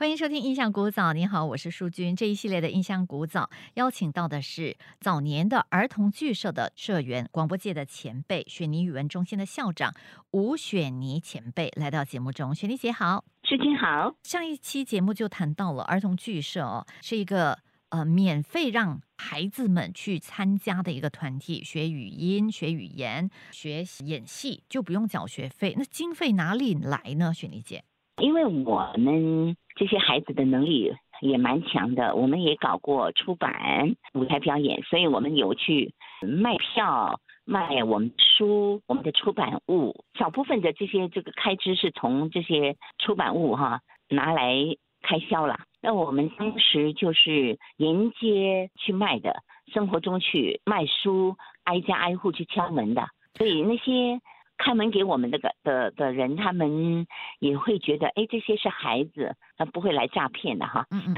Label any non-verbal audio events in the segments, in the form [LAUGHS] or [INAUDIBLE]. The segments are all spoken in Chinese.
欢迎收听《印象古早》，你好，我是淑君。这一系列的《印象古早》邀请到的是早年的儿童剧社的社员、广播界的前辈——雪妮语文中心的校长吴雪妮前辈来到节目中。雪妮姐好，淑君好。上一期节目就谈到了儿童剧社哦，是一个呃免费让孩子们去参加的一个团体，学语音、学语言、学演戏，就不用缴学费。那经费哪里来呢？雪妮姐？因为我们这些孩子的能力也蛮强的，我们也搞过出版、舞台表演，所以我们有去卖票、卖我们书、我们的出版物。小部分的这些这个开支是从这些出版物哈拿来开销了。那我们当时就是沿街去卖的，生活中去卖书，挨家挨户去敲门的，所以那些。开门给我们那个的的人，他们也会觉得，哎，这些是孩子，他不会来诈骗的哈。嗯嗯，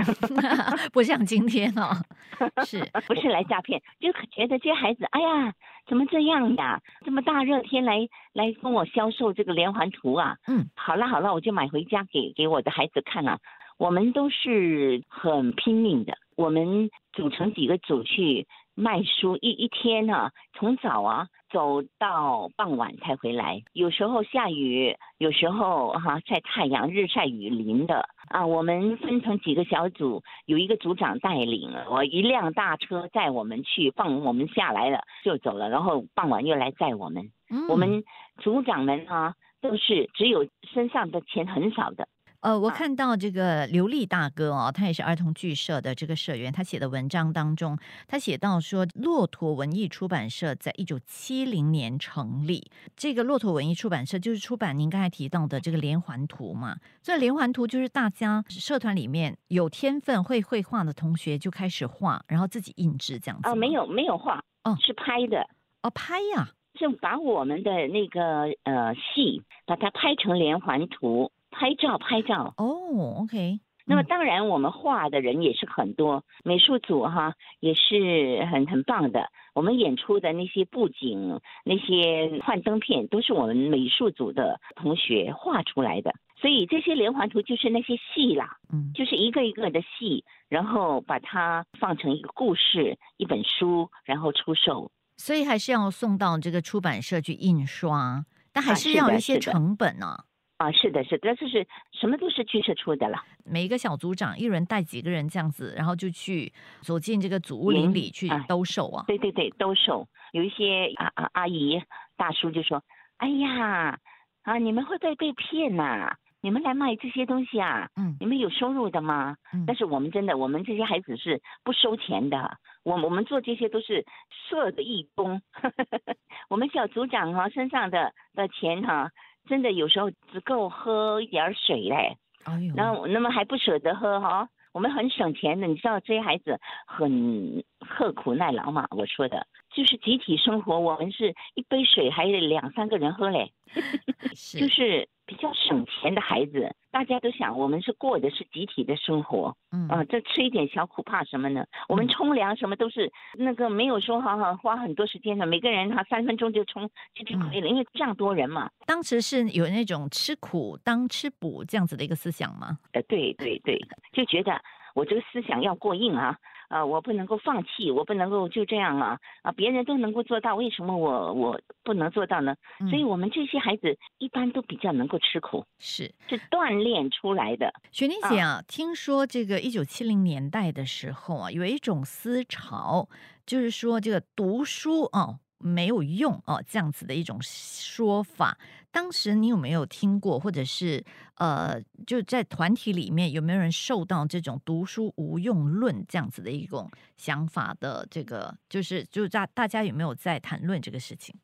[LAUGHS] 不像今天哦，[LAUGHS] 是不是来诈骗？就觉得这些孩子，哎呀，怎么这样呀？这么大热天来来跟我销售这个连环图啊？嗯，好了好了，我就买回家给给我的孩子看啊。我们都是很拼命的，我们组成几个组去。卖书一一天呢，从早啊走到傍晚才回来，有时候下雨，有时候哈晒太阳，日晒雨淋的啊。我们分成几个小组，有一个组长带领，我一辆大车载我们去，放我们下来了就走了，然后傍晚又来载我们。我们组长们啊，都是只有身上的钱很少的。呃，我看到这个刘丽大哥哦，他也是儿童剧社的这个社员，他写的文章当中，他写到说，骆驼文艺出版社在一九七零年成立，这个骆驼文艺出版社就是出版您刚才提到的这个连环图嘛，这连环图就是大家社团里面有天分会绘画的同学就开始画，然后自己印制这样子。哦，没有没有画，哦，是拍的，哦，拍呀，是把我们的那个呃戏把它拍成连环图。拍照，拍照哦，OK。那么当然，我们画的人也是很多，美术组哈也是很很棒的。我们演出的那些布景、那些幻灯片，都是我们美术组的同学画出来的。所以这些连环图就是那些戏啦，嗯，就是一个一个的戏，然后把它放成一个故事、一本书，然后出售。所以还是要送到这个出版社去印刷，但还是要有一些成本呢。啊，是的，是的，就是什么都是剧社出的了。每一个小组长一人带几个人这样子，然后就去走进这个祖屋林里去兜售啊。对对对，兜售。有一些阿阿阿姨大叔就说：“哎呀，啊，你们会不会被骗呐？你们来卖这些东西啊？嗯，你们有收入的吗？嗯，但是我们真的，我们这些孩子是不收钱的。我我们做这些都是社的义工。[LAUGHS] 我们小组长哈身上的的钱哈。”真的有时候只够喝一点水嘞，哎呦，那那么还不舍得喝哈？我们很省钱的，你知道这些孩子很刻苦耐劳嘛？我说的就是集体生活，我们是一杯水还得两三个人喝嘞，[LAUGHS] [LAUGHS] 就是。比较省钱的孩子，大家都想我们是过的是集体的生活，嗯啊，这吃一点小苦怕什么呢？我们冲凉什么都是那个没有说好好花很多时间的，每个人他三分钟就冲就就可以了，因为这样多人嘛。当时是有那种吃苦当吃补这样子的一个思想吗？呃，对对对，就觉得我这个思想要过硬啊。啊，我不能够放弃，我不能够就这样啊啊！别人都能够做到，为什么我我不能做到呢？所以，我们这些孩子一般都比较能够吃苦，是是锻炼出来的。雪妮姐啊，听说这个一九七零年代的时候啊，有一种思潮，就是说这个读书哦。没有用哦，这样子的一种说法，当时你有没有听过，或者是呃，就在团体里面有没有人受到这种读书无用论这样子的一种想法的这个，就是就是大大家有没有在谈论这个事情？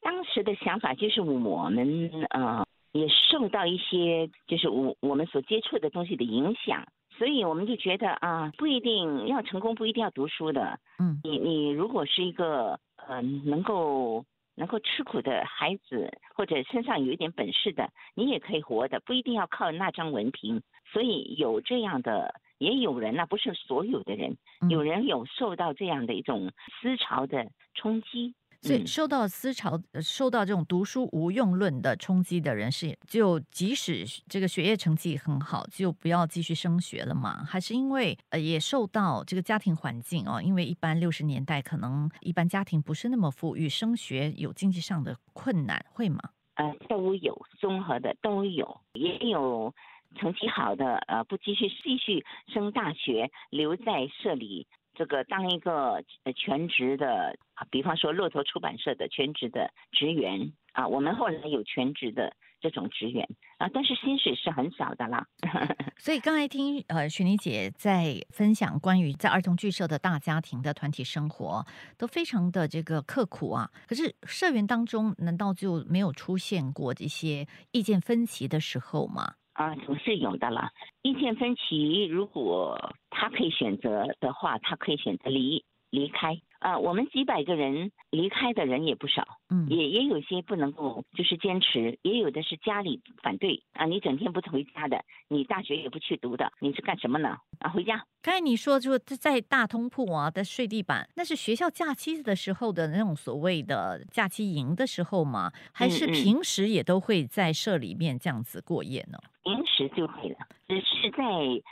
当时的想法就是我们呃也受到一些就是我我们所接触的东西的影响，所以我们就觉得啊，不一定要成功，不一定要读书的，嗯，你你如果是一个。嗯，能够能够吃苦的孩子，或者身上有一点本事的，你也可以活的，不一定要靠那张文凭。所以有这样的，也有人呢，不是所有的人，有人有受到这样的一种思潮的冲击。所以受到思潮、受到这种读书无用论的冲击的人是，就即使这个学业成绩很好，就不要继续升学了嘛？还是因为呃也受到这个家庭环境哦？因为一般六十年代可能一般家庭不是那么富裕，升学有经济上的困难，会吗？呃，都有综合的都有，也有成绩好的呃不继续继续升大学，留在社里。这个当一个全职的啊，比方说骆驼出版社的全职的职员啊，我们后来有全职的这种职员啊，但是薪水是很少的啦。[LAUGHS] 所以刚才听呃雪妮姐在分享关于在儿童剧社的大家庭的团体生活，都非常的这个刻苦啊。可是社员当中难道就没有出现过这些意见分歧的时候吗？啊，总是有的了。意见分歧，如果他可以选择的话，他可以选择离离开。啊，我们几百个人离开的人也不少，嗯，也也有些不能够就是坚持，也有的是家里反对啊，你整天不回家的，你大学也不去读的，你是干什么呢？啊，回家。刚才你说就在大通铺啊，的睡地板，那是学校假期的时候的那种所谓的假期营的时候吗？还是平时也都会在社里面这样子过夜呢？平时就可以了，只是在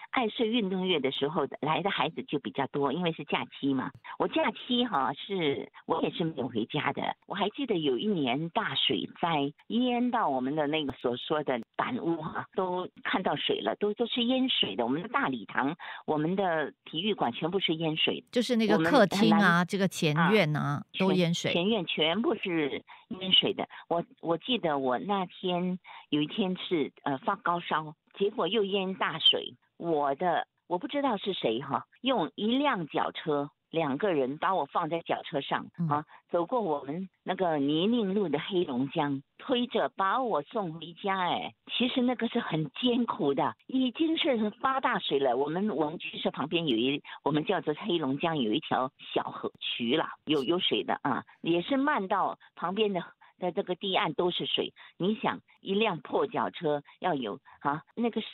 爱睡运动月的时候来的孩子就比较多，因为是假期嘛。我假期哈是我也是没有回家的。我还记得有一年大水灾淹到我们的那个所说的板屋哈，都看到水了，都都是淹水的。我们的大礼堂，我们的体育馆全部是淹水，就是那个客厅啊，这个前院啊都淹水，前院全部是淹水的。我我记得我那天有一天是呃发高。烧，结果又淹大水。我的我不知道是谁哈，用一辆脚车，两个人把我放在脚车上啊，走过我们那个泥泞路的黑龙江，推着把我送回家。哎，其实那个是很艰苦的，已经是发大水了。我们我们剧社旁边有一，我们叫做黑龙江有一条小河渠了，有有水的啊，也是漫到旁边的。在这个堤岸都是水，你想一辆破脚车要有啊，那个是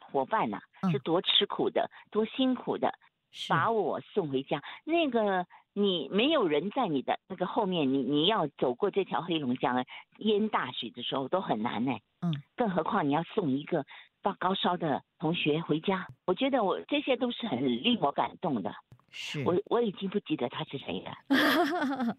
伙伴呐，是多吃苦的，多辛苦的，把我送回家。那个你没有人在你的那个后面，你你要走过这条黑龙江淹大水的时候都很难呢。嗯，更何况你要送一个发高烧的同学回家，我觉得我这些都是很令我感动的。是我我已经不记得他是谁了。[LAUGHS]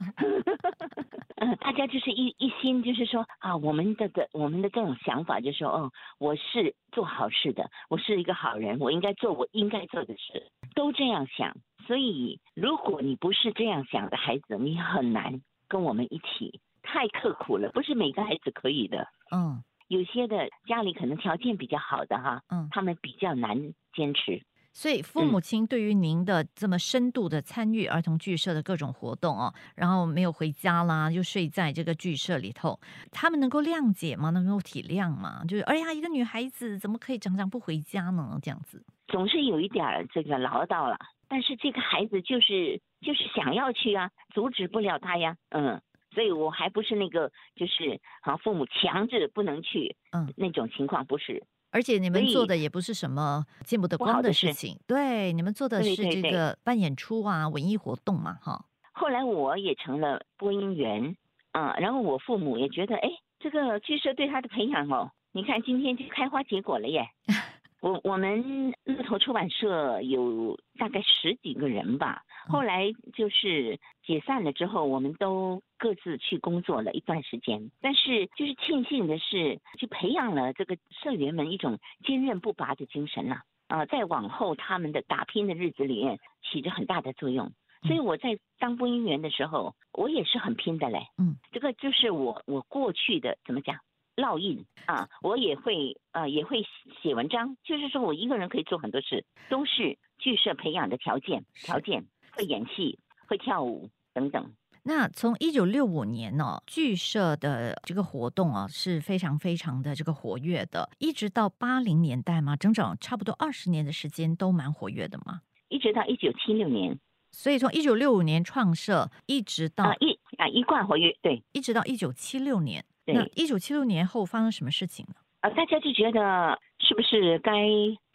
嗯，大家就是一一心，就是说啊，我们的的我们的这种想法，就是说，哦，我是做好事的，我是一个好人，我应该做我应该做的事，都这样想。所以，如果你不是这样想的孩子，你很难跟我们一起，太刻苦了，不是每个孩子可以的。嗯，有些的家里可能条件比较好的哈，嗯，他们比较难坚持。所以父母亲对于您的这么深度的参与儿童剧社的各种活动哦，然后没有回家啦，又睡在这个剧社里头，他们能够谅解吗？能够体谅吗？就是哎呀，一个女孩子怎么可以常常不回家呢？这样子总是有一点这个唠叨了，但是这个孩子就是就是想要去啊，阻止不了他呀，嗯，所以我还不是那个就是啊父母强制不能去，嗯，那种情况不是。而且你们做的也不是什么见不得光的事情，对，你们做的是这个办演出啊，文艺活动嘛，哈。后来我也成了播音员，啊，然后我父母也觉得，哎，这个剧社对他的培养哦，你看今天就开花结果了耶。[LAUGHS] 我我们乐头出版社有大概十几个人吧，后来就是解散了之后，我们都各自去工作了一段时间。但是就是庆幸的是，就培养了这个社员们一种坚韧不拔的精神了啊，在往后他们的打拼的日子里面起着很大的作用。所以我在当播音员的时候，我也是很拼的嘞。嗯，这个就是我我过去的怎么讲？烙印啊，我也会呃，也会写文章。就是说我一个人可以做很多事，都是剧社培养的条件。条件会演戏，会跳舞等等。那从一九六五年呢，剧社的这个活动啊是非常非常的这个活跃的，一直到八零年代嘛，整整差不多二十年的时间都蛮活跃的嘛。一直到一九七六年，所以从一九六五年创设，一直到啊一啊一贯活跃，对，一直到一九七六年。那一九七六年后发生什么事情呢？啊，大家就觉得是不是该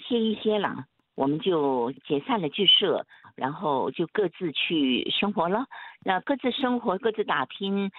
歇一歇了？我们就解散了剧社，然后就各自去生活了。那各自生活，各自打拼，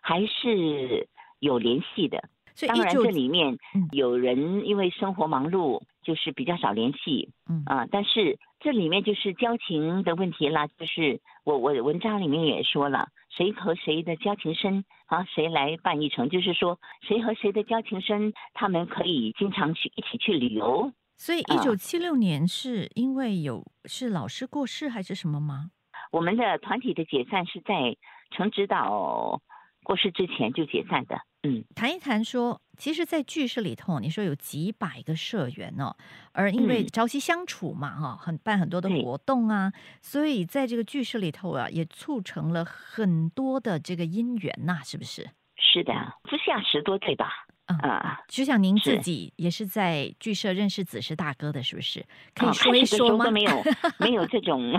还是有联系的。当然，这里面有人因为生活忙碌，就是比较少联系。嗯啊，但是这里面就是交情的问题啦。就是我我文章里面也说了，谁和谁的交情深啊，谁来办一程？就是说，谁和谁的交情深，他们可以经常去一起去旅游。所以，一九七六年是因为有是老师过世还是什么吗？我们的团体的解散是在陈指导过世之前就解散的。嗯，谈一谈说，其实，在剧社里头，你说有几百个社员哦，而因为朝夕相处嘛，哈，很办很多的活动啊，所以在这个剧社里头啊，也促成了很多的这个姻缘呐，是不是？是的，不下十多对吧？啊，就像您自己也是在剧社认识子时大哥的，是不是？可以说一说吗？没有，没有 [LAUGHS] 这种，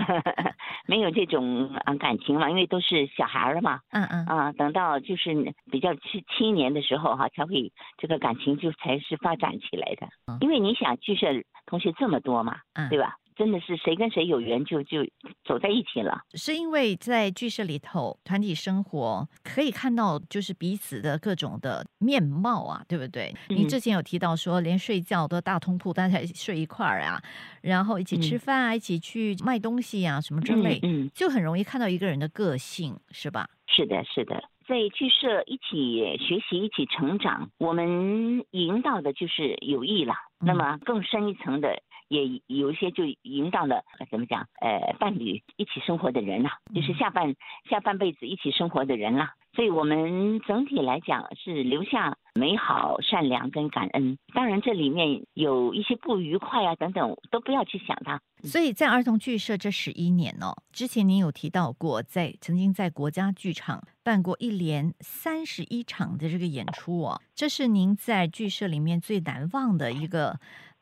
没有这种啊感情嘛，因为都是小孩儿嘛。嗯嗯。啊，等到就是比较七七年的时候哈，才会这个感情就才是发展起来的。因为你想剧社同学这么多嘛，对吧？真的是谁跟谁有缘就就走在一起了，是因为在剧社里头团体生活可以看到就是彼此的各种的面貌啊，对不对？你之前有提到说连睡觉都大通铺，大家睡一块儿啊，然后一起吃饭啊，一起去卖东西啊，什么之类，嗯，就很容易看到一个人的个性，是吧？是的，是的，在剧社一起学习、一起成长，我们营造的就是友谊了。那么更深一层的。也有一些就引导了怎么讲？呃，伴侣一起生活的人呐，就是下半下半辈子一起生活的人啦。所以我们整体来讲是留下美好、善良跟感恩。当然这里面有一些不愉快啊等等，都不要去想它。所以在儿童剧社这十一年哦，之前您有提到过，在曾经在国家剧场办过一连三十一场的这个演出哦，这是您在剧社里面最难忘的一个。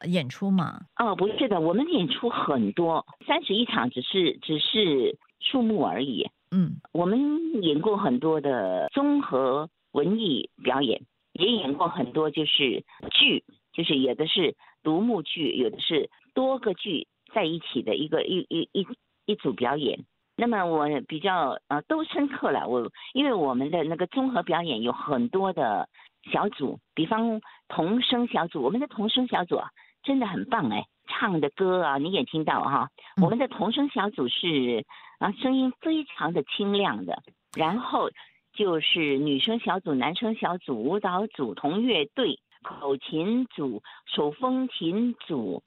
演出吗？哦，不是的，我们演出很多，三十一场只是只是数目而已。嗯，我们演过很多的综合文艺表演，也演过很多就是剧，就是有的是独幕剧，有的是多个剧在一起的一个一一一一组表演。那么我比较呃都深刻了，我因为我们的那个综合表演有很多的小组，比方童声小组，我们的童声小组啊。真的很棒哎，唱的歌啊你也听到哈。我们的童声小组是啊，声音非常的清亮的。然后就是女生小组、男生小组、舞蹈组、同乐队、口琴组、手风琴组、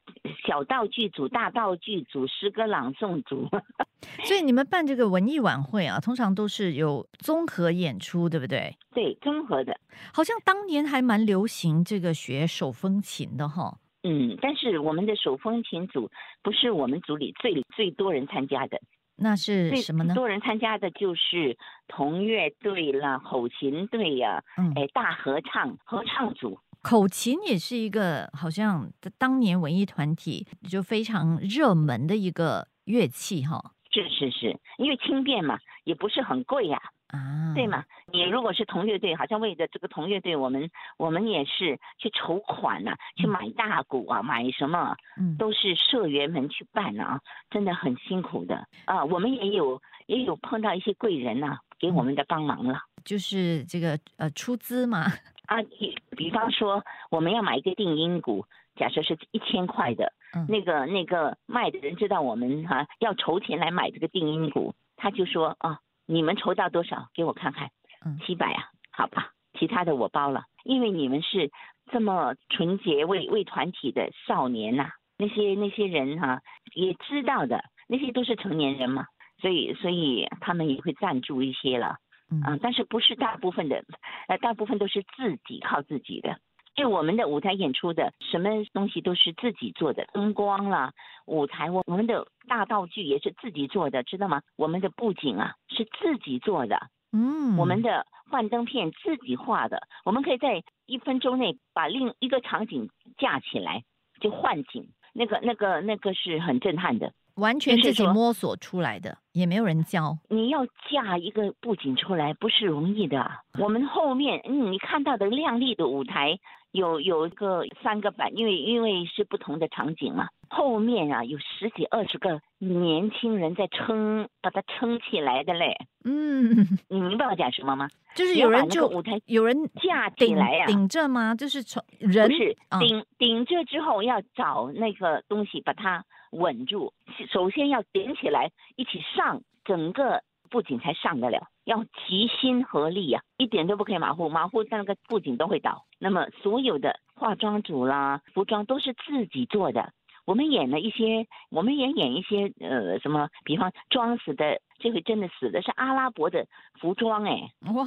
小道具组、大道具组、诗歌朗诵组。[LAUGHS] 所以你们办这个文艺晚会啊，通常都是有综合演出，对不对？对，综合的。好像当年还蛮流行这个学手风琴的哈。嗯，但是我们的手风琴组不是我们组里最最多人参加的，那是什么呢？多人参加的就是同乐队啦、口琴队呀，嗯哎，大合唱合唱组。口琴也是一个好像当年文艺团体就非常热门的一个乐器哈。是是是，因为轻便嘛，也不是很贵呀。啊，对嘛？你如果是同乐队，好像为了这个同乐队，我们我们也是去筹款呐，去买大鼓啊，买什么，嗯，都是社员们去办啊，真的很辛苦的啊。我们也有也有碰到一些贵人呐，给我们的帮忙了，就是这个呃出资嘛 [LAUGHS] 啊，比方说我们要买一个定音鼓，假设是一千块的，那个那个卖的人知道我们哈要筹钱来买这个定音鼓，他就说啊。你们筹到多少？给我看看。嗯，七百啊，好吧，其他的我包了。因为你们是这么纯洁为为团体的少年呐，那些那些人哈也知道的，那些都是成年人嘛，所以所以他们也会赞助一些了。嗯，但是不是大部分的，呃，大部分都是自己靠自己的。因为我们的舞台演出的什么东西都是自己做的，灯光啦，舞台我我们的大道具也是自己做的，知道吗？我们的布景啊是自己做的，嗯，我们的幻灯片自己画的，我们可以在一分钟内把另一个场景架起来就换景，那个那个那个是很震撼的。完全自己摸索出来的，也没有人教。你要架一个布景出来不是容易的。我们后面，嗯，你看到的亮丽的舞台，有有一个三个板，因为因为是不同的场景嘛。后面啊有十几二十个年轻人在撑，把它撑起来的嘞。嗯，你明白我讲什么吗？就是有人就舞台有人架起来呀，顶着吗？就是从人是顶顶着之后要找那个东西把它稳住，首先要顶起来一起上，整个布景才上得了。要齐心合力呀，一点都不可以马虎，马虎那个布景都会倒。那么所有的化妆组啦、服装都是自己做的。我们演了一些，我们也演一些呃什么，比方装死的，这回真的死的是阿拉伯的服装哎，哇，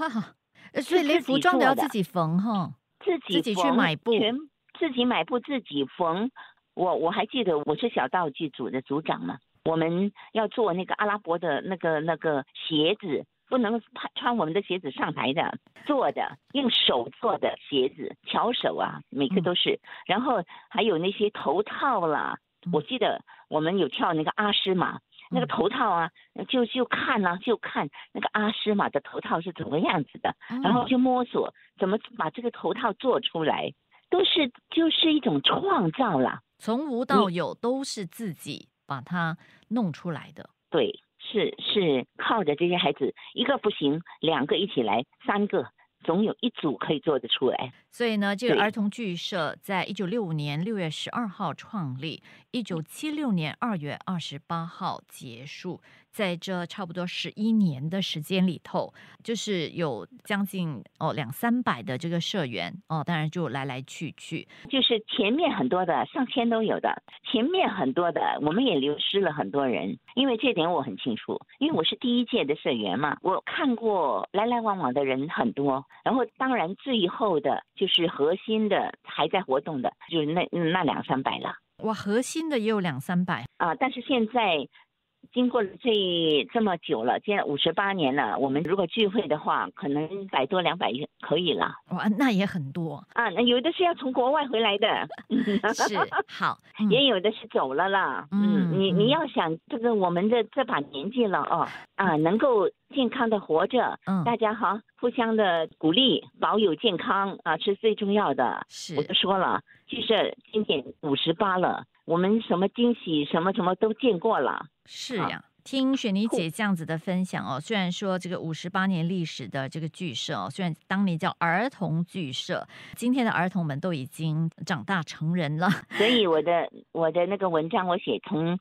所以连服装都要自己缝哈，自己自己去买布，全自己买布自己缝。我我还记得我是小道具组的组长嘛，我们要做那个阿拉伯的那个那个鞋子。不能穿穿我们的鞋子上台的，做的用手做的鞋子，巧手啊，每个都是。然后还有那些头套啦，我记得我们有跳那个阿诗玛，那个头套啊，就就看啊，就看那个阿诗玛的头套是怎么样子的，然后就摸索怎么把这个头套做出来，都是就是一种创造啦。从无到有都是自己把它弄出来的，对。是是靠着这些孩子，一个不行，两个一起来，三个总有一组可以做得出来。所以呢，这个儿童剧社在一九六五年六月十二号创立，一九七六年二月二十八号结束。在这差不多十一年的时间里头，就是有将近哦两三百的这个社员哦，当然就来来去去，就是前面很多的上千都有的，前面很多的我们也流失了很多人，因为这点我很清楚，因为我是第一届的社员嘛，我看过来来往往的人很多，然后当然最后的就是核心的还在活动的，就是那那两三百了。哇，核心的也有两三百啊，但是现在。经过了这这么久了，现在五十八年了。我们如果聚会的话，可能百多两百可以了。哇，那也很多啊！那有的是要从国外回来的，是好，也有的是走了啦。嗯，你你要想这个我们的这把年纪了哦，啊，能够健康的活着，嗯，大家好，互相的鼓励，保有健康啊，是最重要的。是，我都说了，就是今年五十八了。我们什么惊喜，什么什么都见过了。是呀，听雪妮姐这样子的分享哦。虽然说这个五十八年历史的这个剧社哦，虽然当年叫儿童剧社，今天的儿童们都已经长大成人了。所以我的我的那个文章我写从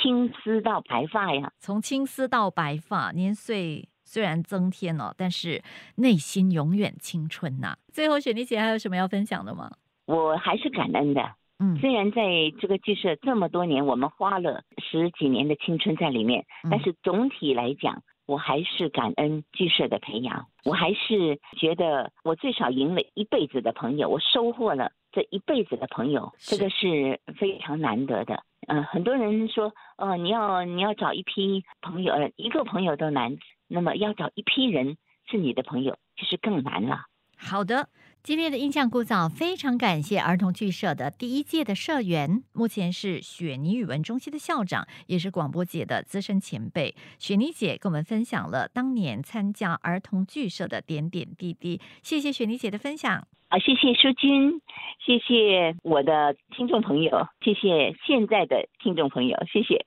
青丝到白发呀，从青丝到白发，年岁虽然增添了，但是内心永远青春呐。最后，雪妮姐还有什么要分享的吗？我还是感恩的。虽然在这个剧社这么多年，我们花了十几年的青春在里面，但是总体来讲，我还是感恩剧社的培养。我还是觉得，我最少赢了一辈子的朋友，我收获了这一辈子的朋友，这个是非常难得的。嗯，很多人说，哦，你要你要找一批朋友，一个朋友都难，那么要找一批人是你的朋友，其实更难了。好的。今天的印象古早，非常感谢儿童剧社的第一届的社员，目前是雪妮语文中心的校长，也是广播界的资深前辈。雪妮姐跟我们分享了当年参加儿童剧社的点点滴滴，谢谢雪妮姐的分享。啊，谢谢淑君，谢谢我的听众朋友，谢谢现在的听众朋友，谢谢。